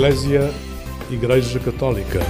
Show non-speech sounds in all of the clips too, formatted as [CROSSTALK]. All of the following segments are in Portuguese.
Eclésia Igreja Católica.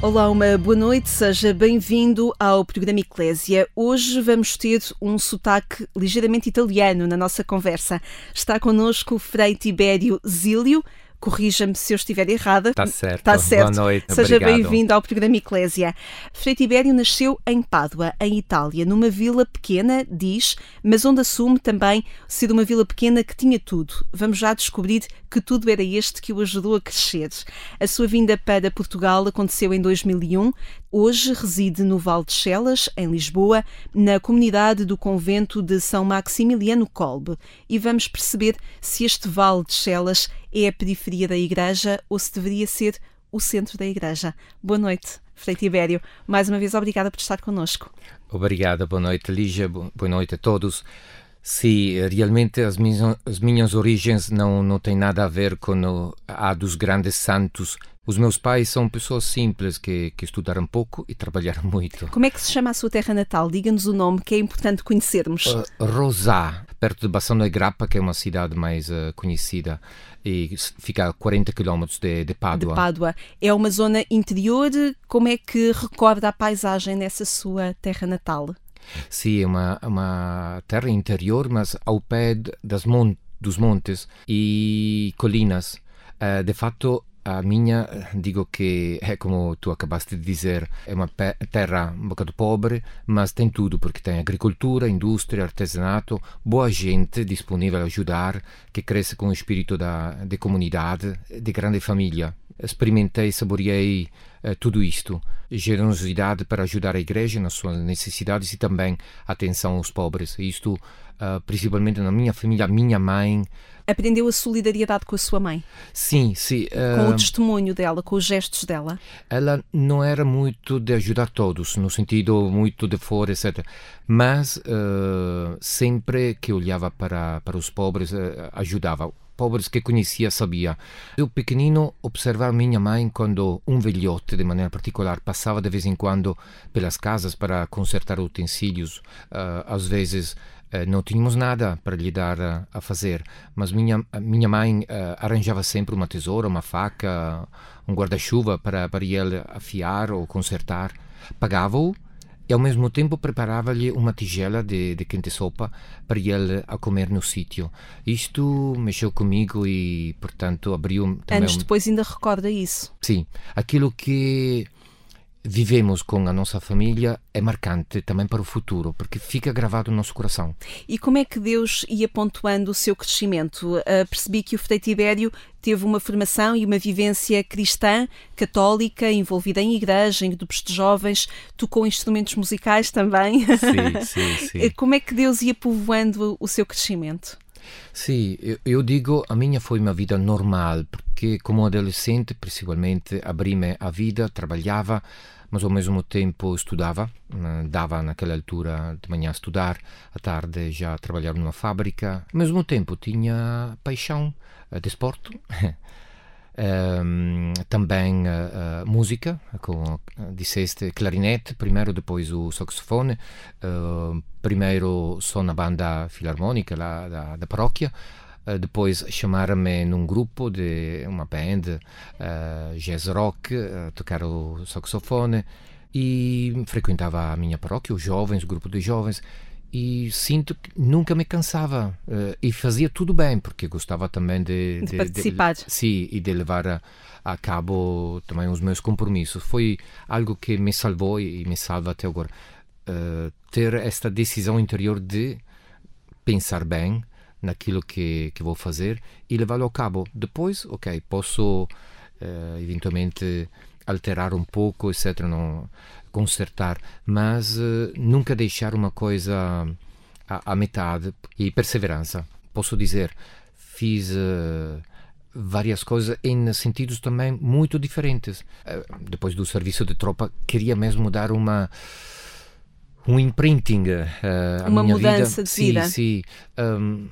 Olá, uma boa noite, seja bem-vindo ao programa Eclésia. Hoje vamos ter um sotaque ligeiramente italiano na nossa conversa. Está connosco Frei Tibério Zílio, corrija-me se eu estiver errada. Está certo. Está certo. Boa noite. Seja bem-vindo ao programa Eclésia. Frei Tibério nasceu em Pádua, em Itália, numa vila pequena, diz, mas onde assume também ser uma vila pequena que tinha tudo. Vamos já descobrir que tudo era este que o ajudou a crescer. A sua vinda para Portugal aconteceu em 2001. Hoje reside no Val de Chelas, em Lisboa, na comunidade do convento de São Maximiliano Kolbe. E vamos perceber se este Val de Chelas é a periferia da igreja ou se deveria ser o centro da igreja. Boa noite, Frei Tibério. Mais uma vez, obrigada por estar connosco. Obrigada, boa noite, Lígia, boa noite a todos. Sim, realmente as minhas, as minhas origens não, não têm nada a ver com a dos grandes santos. Os meus pais são pessoas simples que, que estudaram pouco e trabalharam [LAUGHS] muito. Como é que se chama a sua terra natal? Diga-nos o nome que é importante conhecermos. Uh, Rosá, perto de Bassano e Grappa, que é uma cidade mais uh, conhecida e fica a 40 km de, de Pádua. De Pádua. É uma zona interior. Como é que recorda a paisagem nessa sua terra natal? Sim, é uma, uma terra interior, mas ao pé das mon dos montes e colinas. Uh, de fato, a minha, digo que é como tu acabaste de dizer, é uma terra um bocado pobre, mas tem tudo, porque tem agricultura, indústria, artesanato, boa gente disponível a ajudar, que cresce com o espírito da, de comunidade, de grande família. Experimentei, saboreei uh, tudo isto. Generosidade para ajudar a igreja nas suas necessidades e também atenção aos pobres. Isto, uh, principalmente na minha família, a minha mãe. Aprendeu a solidariedade com a sua mãe? Sim, sim. Uh, com o testemunho dela, com os gestos dela? Ela não era muito de ajudar todos, no sentido muito de fora, etc. Mas sempre que olhava para, para os pobres, ajudava pobres que conhecia sabia. Eu, pequenino, observava minha mãe quando um velhote, de maneira particular, passava de vez em quando pelas casas para consertar utensílios. Uh, às vezes uh, não tínhamos nada para lhe dar uh, a fazer, mas minha, minha mãe arranjava sempre uma tesoura, uma faca, um guarda-chuva para, para ele afiar ou consertar. Pagava-o e ao mesmo tempo preparava-lhe uma tigela de, de quente sopa para ele a comer no sítio. Isto mexeu comigo e, portanto, abriu também... Anos depois ainda recorda isso. Sim, aquilo que vivemos com a nossa família é marcante também para o futuro, porque fica gravado no nosso coração. E como é que Deus ia pontuando o seu crescimento? Uh, percebi que o Frei Tibério teve uma formação e uma vivência cristã, católica, envolvida em igreja, em grupos de jovens, tocou instrumentos musicais também. Sim, [LAUGHS] sim, sim. Como é que Deus ia povoando o seu crescimento? Sim, eu, digo, a minha foi uma vida normal, porque como adolescente, principalmente, abri-me a vida, trabalhava, mas ao mesmo tempo estudava, eh, dava naquela altura de manhã a estudar, à tarde já trabalhar numa fábrica. Ao mesmo tempo tinha paixão de esporte, um, [LAUGHS] também uh, uh, música, como disseste, clarinete primeiro, depois o saxofone. Primeiro só na banda filarmónica lá da, da paróquia, depois chamaram-me num grupo de uma band jazz rock, tocar o saxofone e frequentava a minha paróquia, os jovens, o grupo de jovens e sinto que nunca me cansava uh, e fazia tudo bem porque gostava também de, de, de participar. De, sim e de levar a, a, cabo também os meus compromissos. Foi algo que me salvou e me salva até agora. Uh, ter esta decisão interior de pensar bem naquilo que, que vou fazer e levá-lo a cabo depois ok posso uh, eventualmente alterar um pouco etc não consertar, mas uh, nunca deixar uma coisa à, à, metade e perseverança. Posso dizer, fiz uh, várias coisas em sentidos também muito diferentes. Depois do serviço de tropa, queria mesmo dar uma um imprinting uh, uma minha mudança vida. de vida sim, sim um,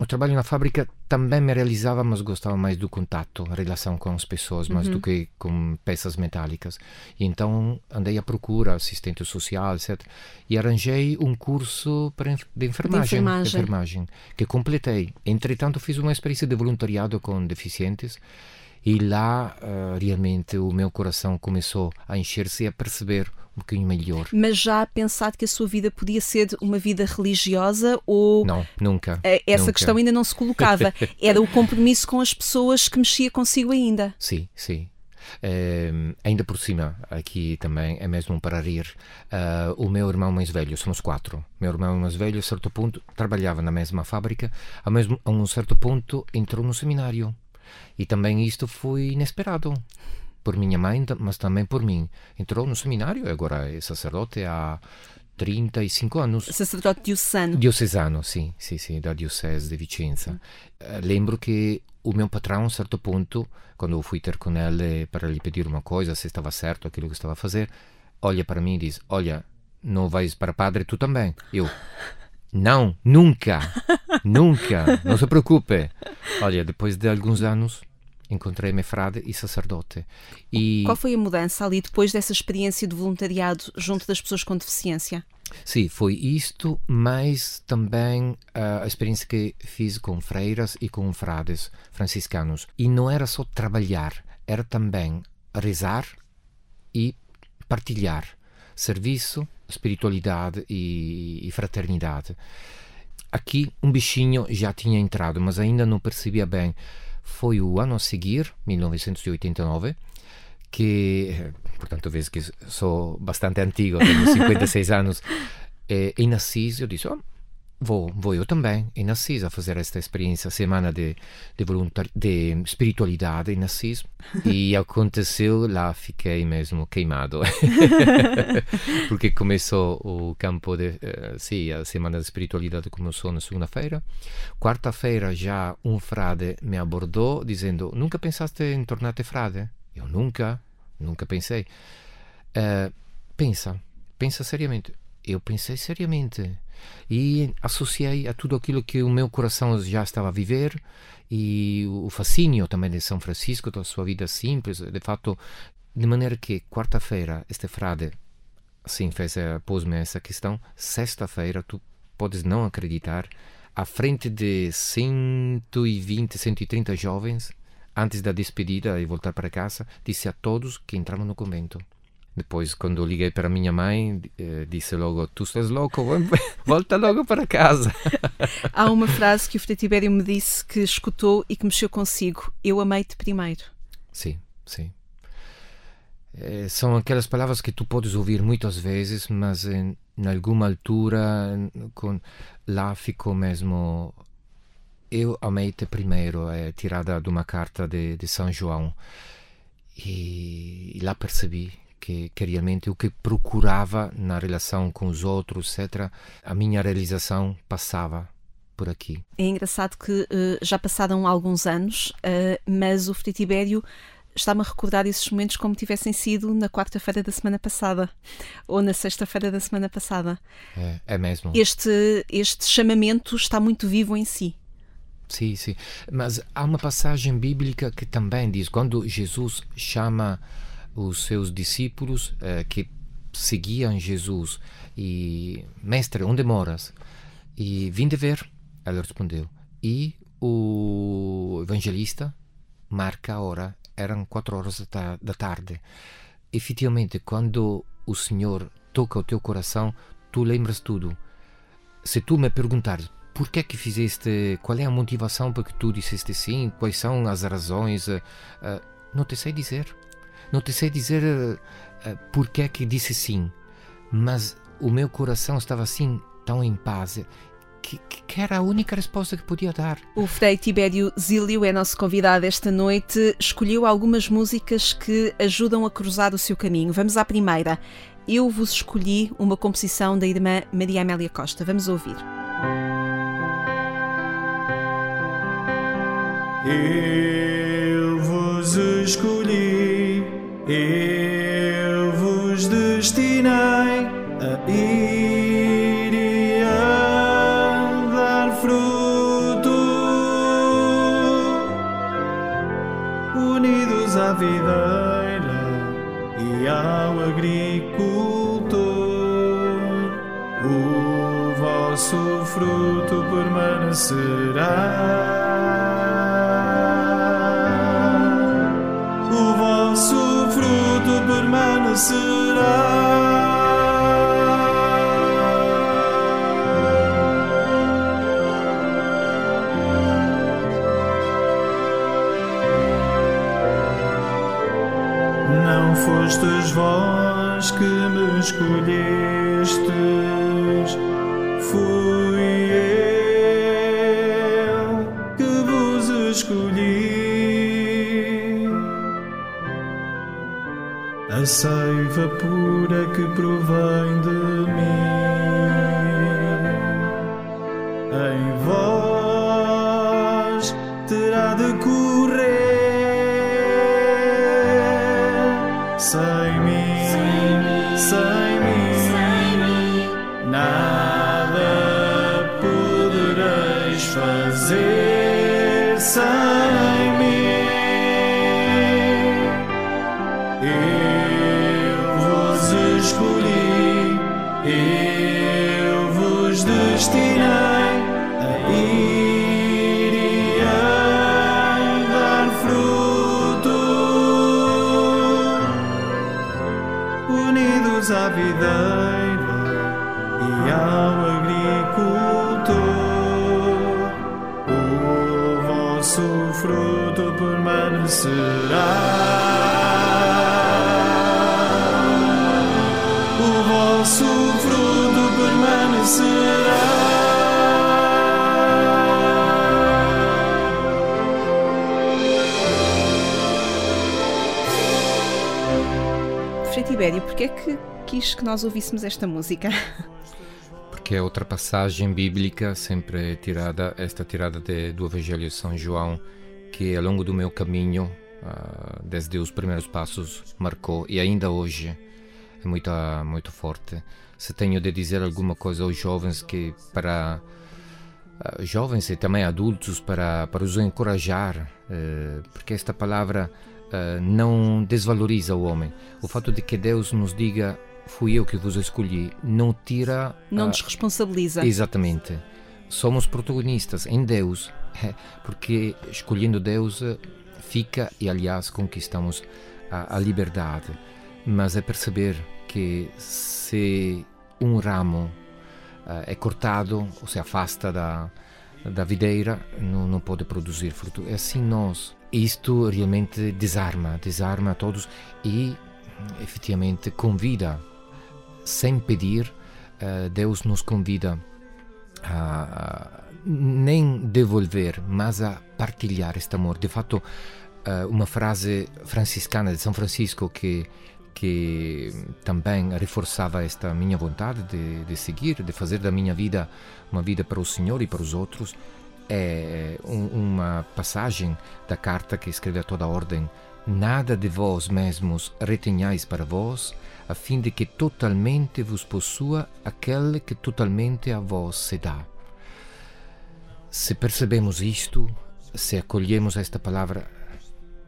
o trabalho na fábrica também me realizava, mas gostava mais do contato, a relação com as pessoas, mais Uhum. do que com peças metálicas. E então andei à procura, assistente social, etc. E arranjei um curso para enf- de enfermagem, enfermagem. enfermagem, que completei. Entretanto, fiz uma experiência de voluntariado com deficientes e lá eh, realmente o meu coração começou a encher-se e a perceber um bocadinho melhor. Mas já pensado que a sua vida podia ser uma vida religiosa ou Não, nunca. eh, essa nunca. questão ainda não se colocava? [LAUGHS] Era o compromisso com as pessoas que mexia consigo ainda. Sim, sim. Eh, ainda por cima, aqui também é mesmo para rir. eh, o meu irmão mais velho, somos quatro. Meu irmão mais velho, a certo ponto, trabalhava na mesma fábrica, a, mesmo, a um certo ponto entrou no seminário. E também isto foi inesperado. Por minha mãe, mas também por mim. Entrou no seminário agora é sacerdote há 35 anos. Sacerdote diocesano. Diocesano, sim, sim, sim, da Diocese de Vicenza. Eh, lembro que o meu patrão, a um certo ponto, quando eu fui ter com ele para lhe pedir uma coisa, se estava certo aquilo que estava a fazer, olha para mim e diz: Olha, não vais para padre tu também? Eu. Não, nunca, nunca, não se preocupe. Olha, depois de alguns anos, encontrei-me frade e sacerdote. E Qual foi a mudança ali depois dessa experiência de voluntariado junto das pessoas com deficiência? Sim, foi isto, mas também ah, a experiência que fiz com freiras e com frades franciscanos. E não era só trabalhar, era também rezar e partilhar serviço, espiritualidade e, e fraternidade. Aqui um bichinho já tinha entrado, mas ainda não percebia bem. Foi o ano a seguir, 1989, que, portanto, vês que sou bastante antigo, tenho 56 anos, [LAUGHS] eh, em Assis eu disse, "Oh, vou, vou eu também em Assis a fazer esta experiência, semana de, de, voluntari- de espiritualidade em Assis, e [LAUGHS] aconteceu, lá fiquei mesmo queimado, [LAUGHS] porque começou o campo de, eh, sim, a semana de espiritualidade começou na segunda-feira, quarta-feira já um frade me abordou dizendo, nunca pensaste em tornar-te frade? Eu nunca, nunca pensei. Eh, pensa, pensa seriamente. Eu pensei seriamente e associei a tudo aquilo que o meu coração já estava a viver e o fascínio também de São Francisco, da sua vida simples, de fato, de maneira que quarta-feira este frade assim fez eh, pôs-me essa questão, sexta-feira tu podes não acreditar, à frente de 120, 130 jovens, antes da despedida e voltar para casa, disse a todos que entravam no convento. Depois, quando liguei para minha mãe, eh, disse logo: Tu estás louco, [LAUGHS] volta logo para casa. [LAUGHS] Há uma frase que o Frei Tibério me disse que escutou e que mexeu consigo. Eu amei-te primeiro. Sim, sim. Eh, são aquelas palavras que tu podes ouvir muitas vezes, mas em, em alguma altura com, lá ficou mesmo. Eu amei-te primeiro, é tirada de uma carta de, de São João. E, e lá percebi que, que realmente o que procurava na relação com os outros, etc., a minha realização passava por aqui. É engraçado que eh, já passaram alguns anos, eh, mas o Frei Tibério está-me a recordar esses momentos como tivessem sido na quarta-feira da semana passada ou na sexta-feira da semana passada. É, é mesmo. Este, este chamamento está muito vivo em si. Sim, sim. Mas há uma passagem bíblica que também diz: quando Jesus chama os seus discípulos eh, que seguiam Jesus e Mestre, onde moras? E vim de ver. Ele respondeu. E o evangelista marca a hora, eram quatro horas da, da tarde. Efetivamente, quando o Senhor toca o teu coração, tu lembras tudo. Se tu me perguntares por que é que fizeste, qual é a motivação para que tu disseste sim, quais são as razões, uh, não te sei dizer. Não te sei dizer uh, por que é que disse sim, mas o meu coração estava assim, tão em paz, que, que, era a única resposta que podia dar. O Frei Tibério Zílio é nosso convidado esta noite. Escolheu algumas músicas que ajudam a cruzar o seu caminho. Vamos à primeira. Eu vos escolhi uma composição da irmã Maria Amélia Costa. Vamos ouvir. Eu vos escolhi, eu vos destinei a ir e a dar fruto, unidos à videira e ao agricultor. O vosso fruto permanecerá. Não fostes vós que me escolhestes, fui eu A seiva pura que provém de mim, em vós terá de correr. Sem mim, sem mim, porquê é que quis que nós ouvíssemos esta música? [LAUGHS] Porque é outra passagem bíblica, sempre tirada, esta tirada de, do Evangelho de São João, que ao longo do meu caminho, uh, desde os primeiros passos, marcou e ainda hoje é muito, muito forte. Se tenho de dizer alguma coisa aos jovens que para uh, jovens e também adultos para para os encorajar, uh, porque esta palavra não desvaloriza o homem. O fato de que Deus nos diga fui eu que vos escolhi, não tira. Não desresponsabiliza. Exatamente. Somos protagonistas em Deus, [LAUGHS] porque escolhendo Deus fica e, aliás, conquistamos a, a liberdade. Mas é perceber que se um ramo uh, é cortado ou se afasta da, da videira, não, não pode produzir fruto. É assim nós. Isto realmente desarma, desarma a todos e efetivamente convida, sem pedir, uh, Deus nos convida a nem devolver, mas a partilhar este amor. De fato, uh, uma frase franciscana de São Francisco que que também reforçava esta minha vontade de, de seguir, de fazer da minha vida uma vida para o Senhor e para os outros, é um, uma passagem da carta que escreve a toda a ordem: Nada de vós mesmos retenhais para vós, a fim de que totalmente vos possua aquele que totalmente a vós se dá. Se percebemos isto, se acolhemos esta palavra,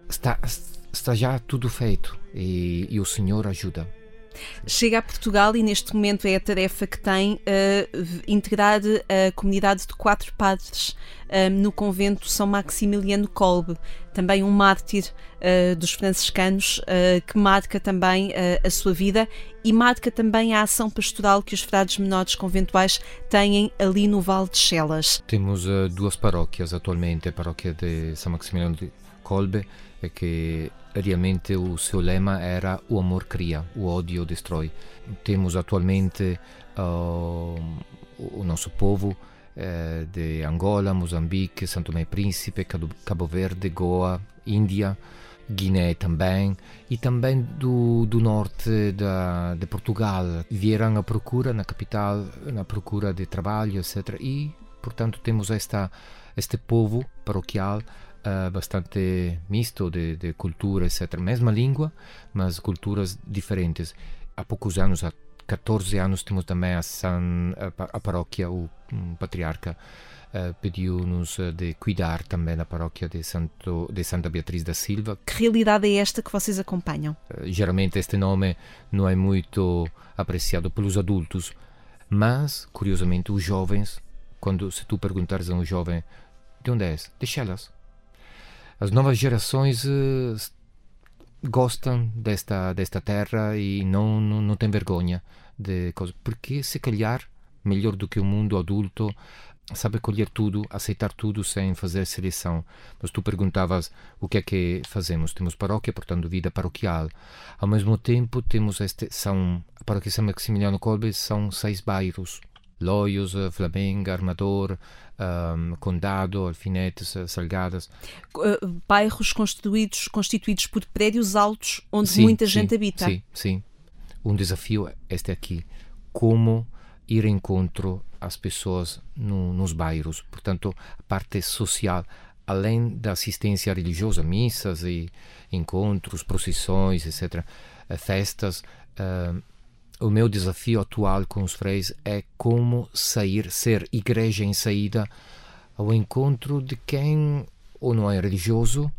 está, está já tudo feito e, e o Senhor ajuda. Chega a Portugal e neste momento é a tarefa que tem uh, integrar a comunidade de quatro padres uh, no convento São Maximiliano Kolbe, também um mártir uh, dos franciscanos que marca também a sua vida e marca também a ação pastoral que os frades menores conventuais têm ali no Vale de Chelas. Temos duas paróquias atualmente, a paróquia de São Maximiliano de Kolbe, que realmente o seu lema era o amor cria, o ódio destrói. Temos atualmente uh, o nosso povo uh, de Angola, Moçambique, Santo Tomé e Príncipe, Cabo Verde, Goa, Índia, Guiné também, e também do, do norte da, de Portugal. Vieram à procura, na capital, na procura de trabalho, etc. E, portanto, temos esta, este povo paroquial Uh, bastante misto de, de cultura, etc. Mesma língua, mas culturas diferentes. Há poucos anos, há 14 anos, temos também a, San, a, a paróquia, o um patriarca uh, pediu-nos de cuidar também da paróquia de, Santo, de Santa Beatriz da Silva. Que realidade é esta que vocês acompanham? geralmente este nome não é muito apreciado pelos adultos, mas, curiosamente, os jovens, quando se tu perguntares a um jovem de onde és, de Chelas, as novas gerações uh, gostam desta, desta terra e não, não, não têm vergonha de coisas. Porque, se calhar, melhor do que o mundo adulto, sabe colher tudo, aceitar tudo sem fazer seleção. Mas tu perguntavas o que é que fazemos. Temos paróquia, portanto, vida paroquial. Ao mesmo tempo, temos este, são, a paróquia São Maximiliano Kolbe são seis bairros. Loios, Flamenga, Armador, um, Condado, Alfinetes, Salgadas. Uh, bairros constituídos, constituídos por prédios altos onde sim, muita sim, gente habita. Sim, sim. Um desafio é este aqui. Como ir encontro às pessoas no, nos bairros. Portanto, a parte social, além da assistência religiosa, missas e encontros, procissões, etc., eh, festas, uh, o meu desafio atual com os freis é como sair, ser igreja em saída ao encontro de quem ou não é religioso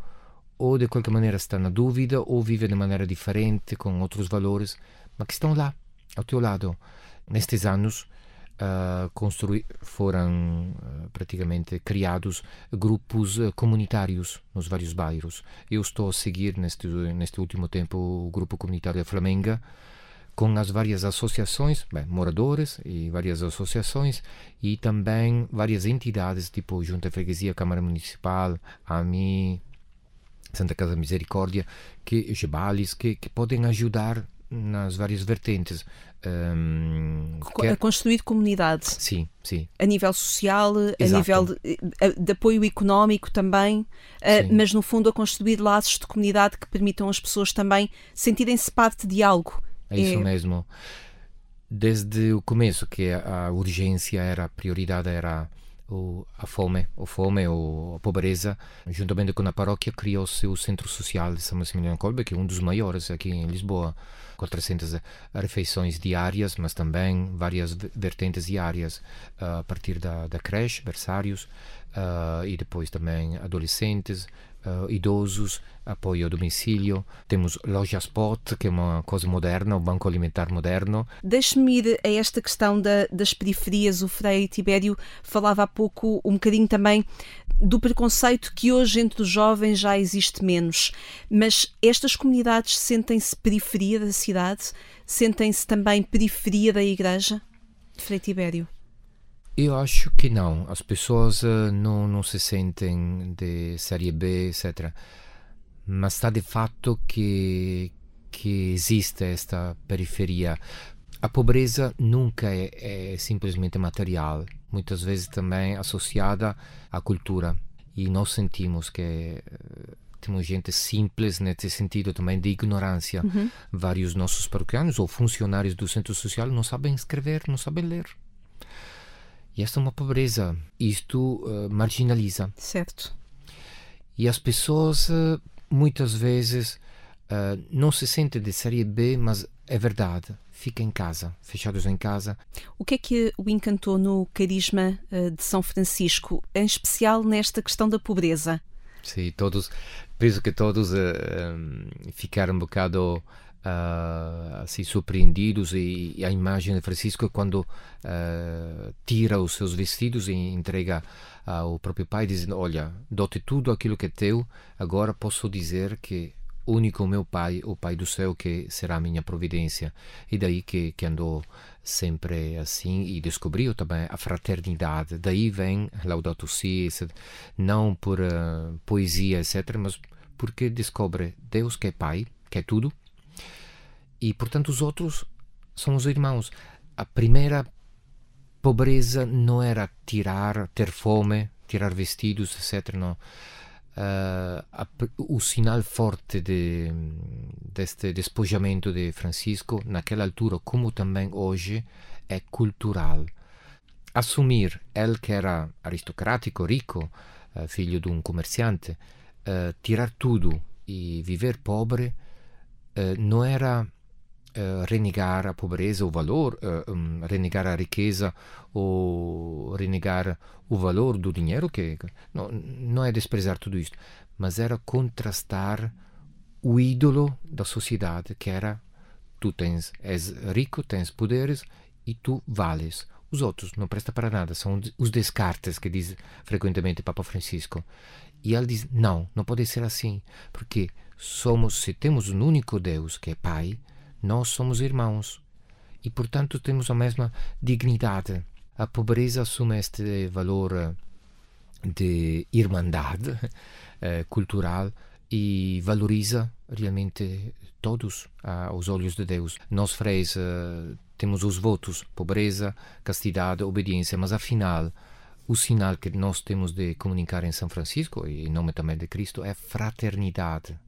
ou de qualquer maneira está na dúvida ou vive de maneira diferente, com outros valores, mas que estão lá, ao teu lado. Nestes anos, uh, construir, foram uh, praticamente criados grupos uh, comunitários nos vários bairros. Eu estou a seguir neste, neste último tempo o grupo comunitário Flamenga, com as várias associações, bem, moradores e várias associações e também várias entidades, tipo Junta Freguesia, Câmara Municipal, AMI, Santa Casa Misericórdia, que, Gebales, que, que podem ajudar nas várias vertentes. Um, quer... A construir comunidade. Sim, sim. A nível social, Exato. a nível de, de, apoio económico também, uh, mas no fundo a construir laços de comunidade que permitam as pessoas também sentirem-se parte de algo. É isso é... mesmo. Desde o começo que a urgência era, a prioridade era a fome, a fome ou a pobreza, juntamente com a paróquia criou-se o Centro Social de São Maximiliano Kolbe, que é um dos maiores aqui em Lisboa. 400 refeições diárias, mas também várias vertentes diárias uh, a partir da, da creche, berçários, uh, e depois também adolescentes, uh, idosos, apoio ao domicílio. Temos loja Spot, que é uma coisa moderna, o banco alimentar moderno. Deixe-me ir a esta questão da, das periferias. O Frei Tibério falava há pouco um bocadinho também do preconceito que hoje entre os jovens já existe menos. Mas estas comunidades sentem-se periferia da cidade? Sentem-se também periferia da igreja? Frei Tibério. Eu acho que não. As pessoas uh, não, não se sentem de série B, etc. Mas está de fato que, que existe esta periferia. A pobreza nunca é, é simplesmente material, muitas vezes também associada à cultura. E nós sentimos que uh, temos gente simples nesse sentido também de ignorância. Uhum. Vários nossos paroquianos ou funcionários do centro social não sabem escrever, não sabem ler. E esta é uma pobreza. Isto uh, marginaliza. Certo. E as pessoas uh, muitas vezes uh, não se sentem de série B, mas é verdade. Ficam em casa, fechados em casa. O que é que o encantou no carisma de São Francisco, em especial nesta questão da pobreza? Sim, todos, penso que todos ficaram um bocado uh, assim surpreendidos e, e, a imagem de Francisco quando uh, tira os seus vestidos e entrega ao próprio pai dizendo olha dou-te tudo aquilo que é teu agora posso dizer que único meu pai o pai do céu que será a minha providência. E daí que, que andou sempre assim e descobriu também a fraternidade. Daí vem Laudato Si não por uh, poesia etc mas porque descobre Deus que é pai que é tudo e, portanto, os outros são os irmãos. A primeira pobreza não era tirar, ter fome, tirar vestidos, etc. Não. Uh, a, o sinal forte de, deste despojamento de Francisco, naquela altura, como também hoje, é cultural. Assumir ele que era aristocrático, rico, uh, filho de um comerciante, uh, tirar tudo e viver pobre, não era uh, renegar a pobreza, o valor, uh, um, renegar a riqueza ou renegar o valor do dinheiro, que não, não é desprezar tudo isto, mas era contrastar o ídolo da sociedade, que era tu tens, és rico, tens poderes e tu vales. Os outros não prestam para nada, são os descartes que diz frequentemente Papa Francisco. E ele diz: não, não pode ser assim, porque somos, se temos um único Deus que é Pai, nós somos irmãos e, portanto, temos a mesma dignidade. A pobreza assume este valor eh, de irmandade [LAUGHS] eh, cultural e valoriza realmente todos aos olhos de Deus. Nós, freis, eh, temos os votos: pobreza, castidade, obediência, mas afinal o sinal que nós temos de comunicar em São Francisco, e em nome também de Cristo, é fraternidade.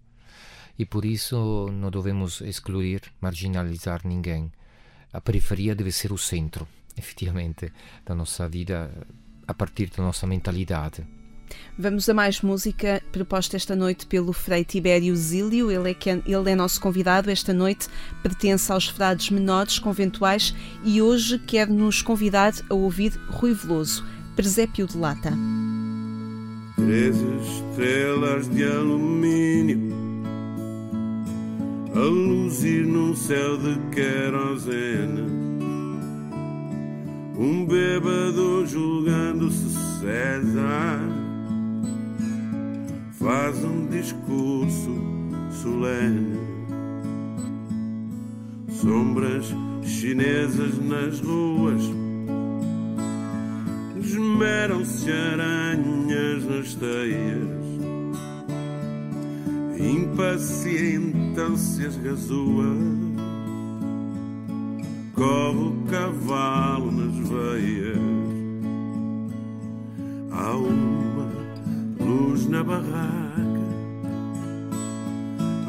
E por isso não devemos excluir, marginalizar ninguém. A periferia deve ser o centro, [LAUGHS] efetivamente, da nossa vida, a partir da nossa mentalidade. Vamos a mais música proposta esta noite pelo Frei Tibério Zílio. Ele é, ele é nosso convidado esta noite, pertence aos frades menores conventuais e hoje quer nos convidar a ouvir Rui Veloso, Presépio de Lata. Três estrelas de alumínio a luzir num céu de querosene. Um bêbado julgando-se César faz um discurso solene. Sombras chinesas nas ruas esmeram-se aranhas nas teias impacientam-se as corre o cavalo nas veias. Há uma luz na barraca,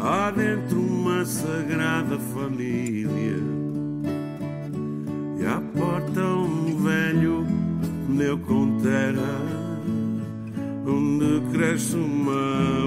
há dentro uma sagrada família, e à porta um velho meu contera onde cresce uma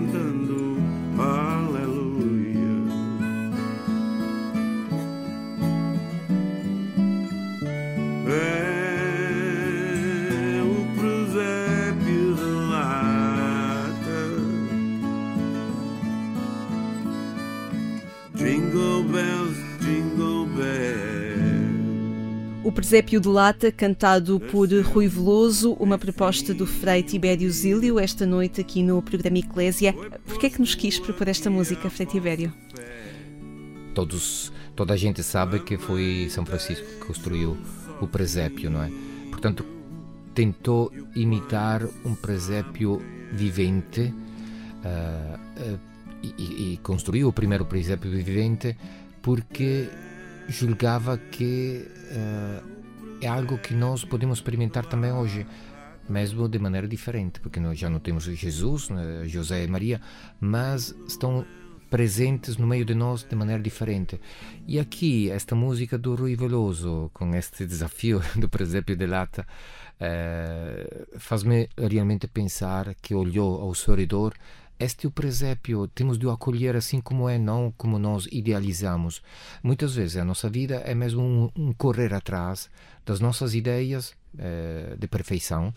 O Presépio de Lata, cantado por Rui Veloso, uma proposta do Frei Tibério Zílio, esta noite aqui no programa Eclésia. Porquê é que nos quis propor esta música, Frei Tibério? Todos, toda a gente sabe que foi São Francisco que construiu o presépio, não é? Portanto, tentou imitar um presépio vivente uh, uh, e, e construiu o primeiro presépio vivente porque julgava que uh, é algo que nós podemos experimentar também hoje, mesmo de maneira diferente, porque nós já não temos Jesus, né, José e Maria, mas estão presentes no meio de nós de maneira diferente. E aqui, esta música do Rui Veloso, com este desafio [LAUGHS] do presépio de lata, eh, faz-me realmente pensar que olhou ao seu redor este é o presépio, temos de o acolher assim como é, não como nós idealizamos. Muitas vezes a nossa vida é mesmo um, um correr atrás das nossas ideias eh, de perfeição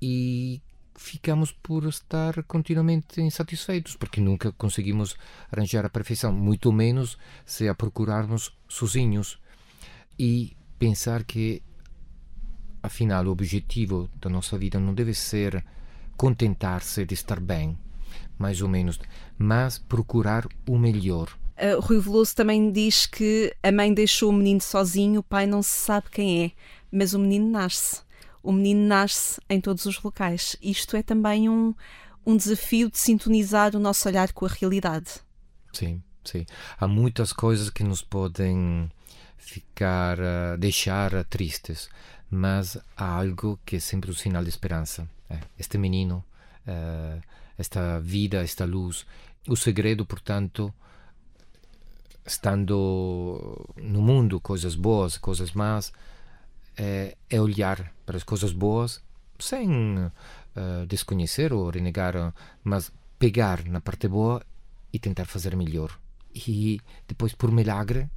e ficamos por estar continuamente insatisfeitos, porque nunca conseguimos arranjar a perfeição, muito menos se a procurarmos sozinhos. E pensar que, afinal, o objetivo da nossa vida não deve ser contentar-se de estar bem, mais ou menos, mas procurar o melhor. Uh, Rui Veloso também diz que a mãe deixou o menino sozinho, o pai não se sabe quem é, mas o menino nasce. O menino nasce em todos os locais. Isto é também um, um desafio de sintonizar o nosso olhar com a realidade. Sim, sim. Há muitas coisas que nos podem ficar, uh, deixar tristes, mas há algo que é sempre um sinal de esperança. É, este menino. Uh, esta vida, esta luz. O segredo, portanto, estando no mundo, coisas boas, coisas más, é, é olhar para as coisas boas sem uh, desconhecer ou renegar, mas pegar na parte boa e tentar fazer melhor. E depois, por milagre,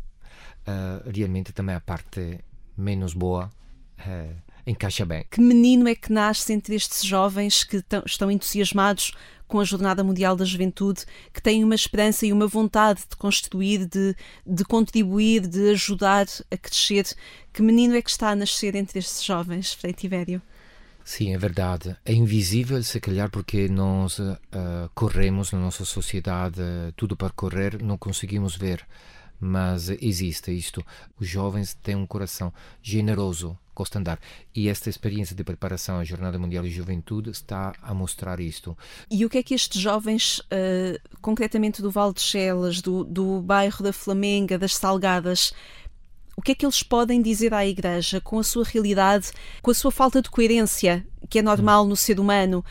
uh, realmente também a parte menos boa uh, encaixa bem. Que menino é que nasce entre estes jovens que estão entusiasmados com a Jornada Mundial da Juventude, que têm uma esperança e uma vontade de construir, de, de contribuir, de ajudar a crescer? Que menino é que está a nascer entre estes jovens, Frei Tibério? Sim, é verdade. É invisível, se calhar, porque nós uh, corremos na nossa sociedade, tudo para correr, não conseguimos ver. Mas existe isto. Os jovens têm um coração generoso, de andar. E esta experiência de preparação à Jornada Mundial de Juventude está a mostrar isto. E o que é que estes jovens, uh, concretamente do Val de Chelas, do, do bairro da Flamenga, das Salgadas, o que é que eles podem dizer à Igreja com a sua realidade, com a sua falta de coerência, que é normal no ser humano,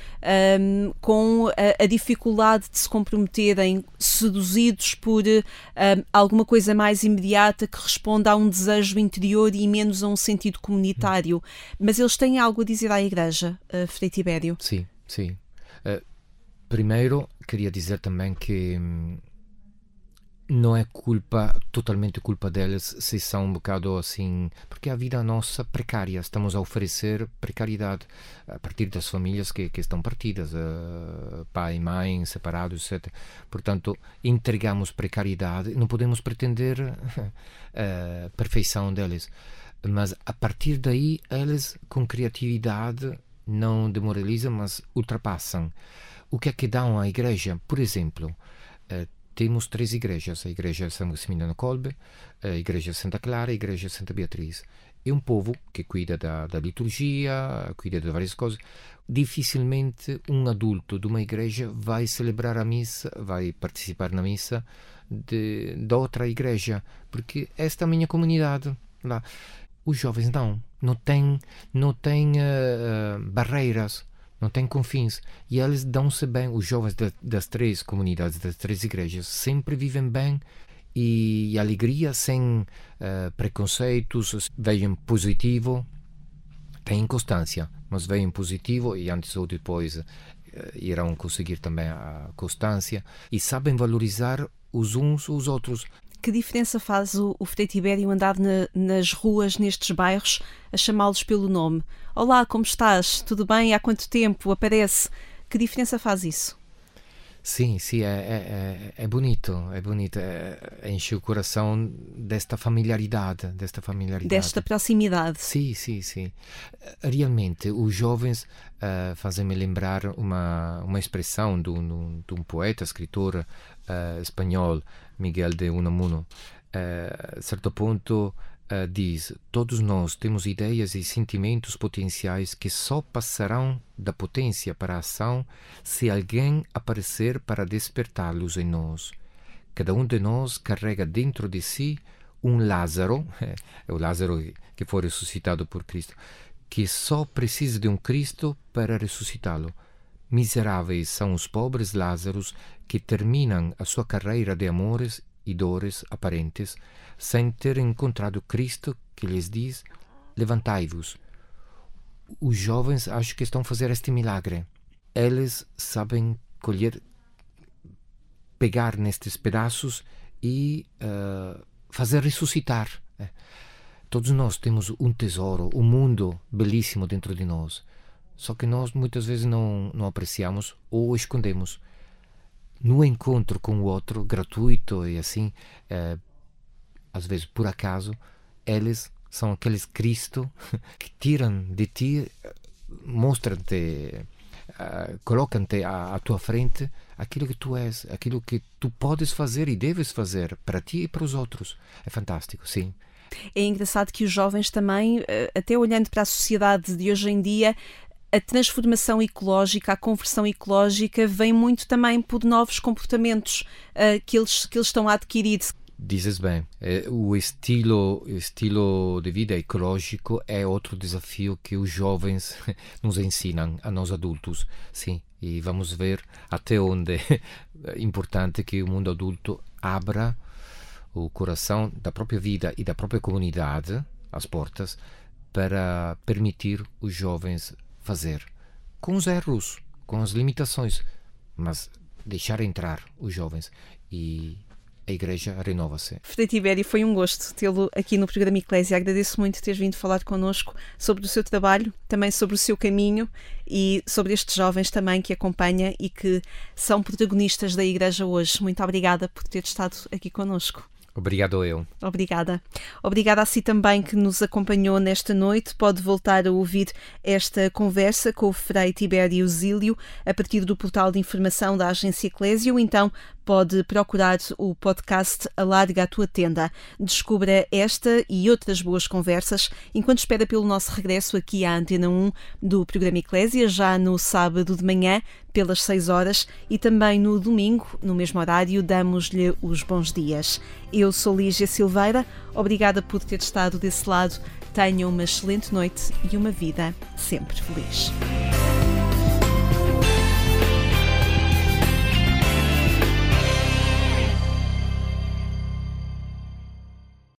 um, com a, a, dificuldade de se comprometerem, seduzidos por um, alguma coisa mais imediata que responda a um desejo interior e menos a um sentido comunitário. Mas eles têm algo a dizer à Igreja, uh, Frei Tibério? Sim, sim. Uh, primeiro, queria dizer também que. Hum, não é culpa, totalmente culpa deles, se são um bocado assim, porque a vida nossa precária, estamos a oferecer precariedade a partir das famílias que, que estão partidas, uh, pai, mãe, separados, etc. Portanto, entregamos precariedade, não podemos pretender a [LAUGHS] perfeição deles, mas a partir daí eles com criatividade não demoralizam, mas ultrapassam. O que é que dão à igreja? Por exemplo, uh, temos três igrejas: a Igreja São Maximiliano Kolbe, a Igreja Santa Clara e a Igreja Santa Beatriz. É um povo que cuida da, da liturgia, cuida de várias coisas. Dificilmente um adulto de uma igreja vai celebrar a missa, vai participar na missa de, de outra igreja, porque esta é a minha comunidade. Lá. Os jovens não, não têm, não têm uh, barreiras não tem confins. E eles dão-se bem, os jovens de, das três comunidades, das três igrejas, sempre vivem bem e alegria, sem uh, preconceitos, veem positivo, têm constância, mas veem positivo e antes ou depois uh, irão conseguir também a constância e sabem valorizar os uns os outros. Que diferença faz o, o Frei Tibério andar na, nas ruas, nestes bairros, a chamá-los pelo nome? Olá, como estás? Tudo bem? Há quanto tempo? Aparece? Que diferença faz isso? Sim, sim, é, é, é, é bonito, é bonito, é, enche o coração desta familiaridade, desta familiaridade. Desta proximidade. Sim, sim, sim. Realmente, os jovens uh, fazem-me lembrar uma, uma expressão de um, de um poeta, escritor uh, espanhol, Miguel de Unamuno. A certo ponto, Uh, diz: Todos nós temos ideias e sentimentos potenciais que só passarão da potência para a ação se alguém aparecer para despertá-los em nós. Cada um de nós carrega dentro de si um Lázaro, [LAUGHS] é o Lázaro que foi ressuscitado por Cristo, que só precisa de um Cristo para ressuscitá-lo. Miseráveis são os pobres Lázaros que terminam a sua carreira de amores e dores aparentes sem ter encontrado Cristo que lhes diz: Levantai-vos. Os jovens acho que estão a fazer este milagre. Eles sabem colher, pegar nestes pedaços e uh, fazer ressuscitar. É. Todos nós temos um tesouro, um mundo belíssimo dentro de nós. Só que nós muitas vezes não, não apreciamos ou escondemos. No encontro com o outro, gratuito e assim, é, às vezes por acaso, eles são aqueles Cristo [LAUGHS] que tiram de ti, mostram-te, uh, colocam-te à, à tua frente aquilo que tu és, aquilo que tu podes fazer e deves fazer para ti e para os outros. É fantástico, sim. É engraçado que os jovens também, eh, até olhando para a sociedade de hoje em dia, a transformação ecológica, a conversão ecológica vem muito também por novos comportamentos uh, que, eles, que eles estão a adquirir. Dizes bem, eh, o estilo, estilo de vida ecológico é outro desafio que os jovens [LAUGHS] nos ensinam a nós adultos, sim, e vamos ver até onde é importante que o mundo adulto abra o coração da própria vida e da própria comunidade, as portas, para permitir os jovens fazer, com os erros, com as limitações, mas deixar entrar os jovens e a Igreja renova-se. Frei Tibério, foi um gosto tê-lo aqui no programa Eclésia. Agradeço muito teres vindo falar connosco sobre o seu trabalho, também sobre o seu caminho e sobre estes jovens também que acompanha e que são protagonistas da Igreja hoje. Muito obrigada por ter estado aqui connosco. Obrigado eu. Obrigada. Obrigada a si também que nos acompanhou nesta noite. Pode voltar a ouvir esta conversa com o Frei Tibério Zílio a partir do portal de informação da Agência Eclésio, então pode procurar o podcast Alarga a Tua Tenda. Descubra esta e outras boas conversas enquanto espera pelo nosso regresso aqui à Antena 1 do programa Eclésia, já no sábado de manhã, pelas 6 horas, e também no domingo, no mesmo horário, damos-lhe os bons dias. Eu sou Lígia Silveira, obrigada por ter estado desse lado. Tenha uma excelente noite e uma vida sempre feliz.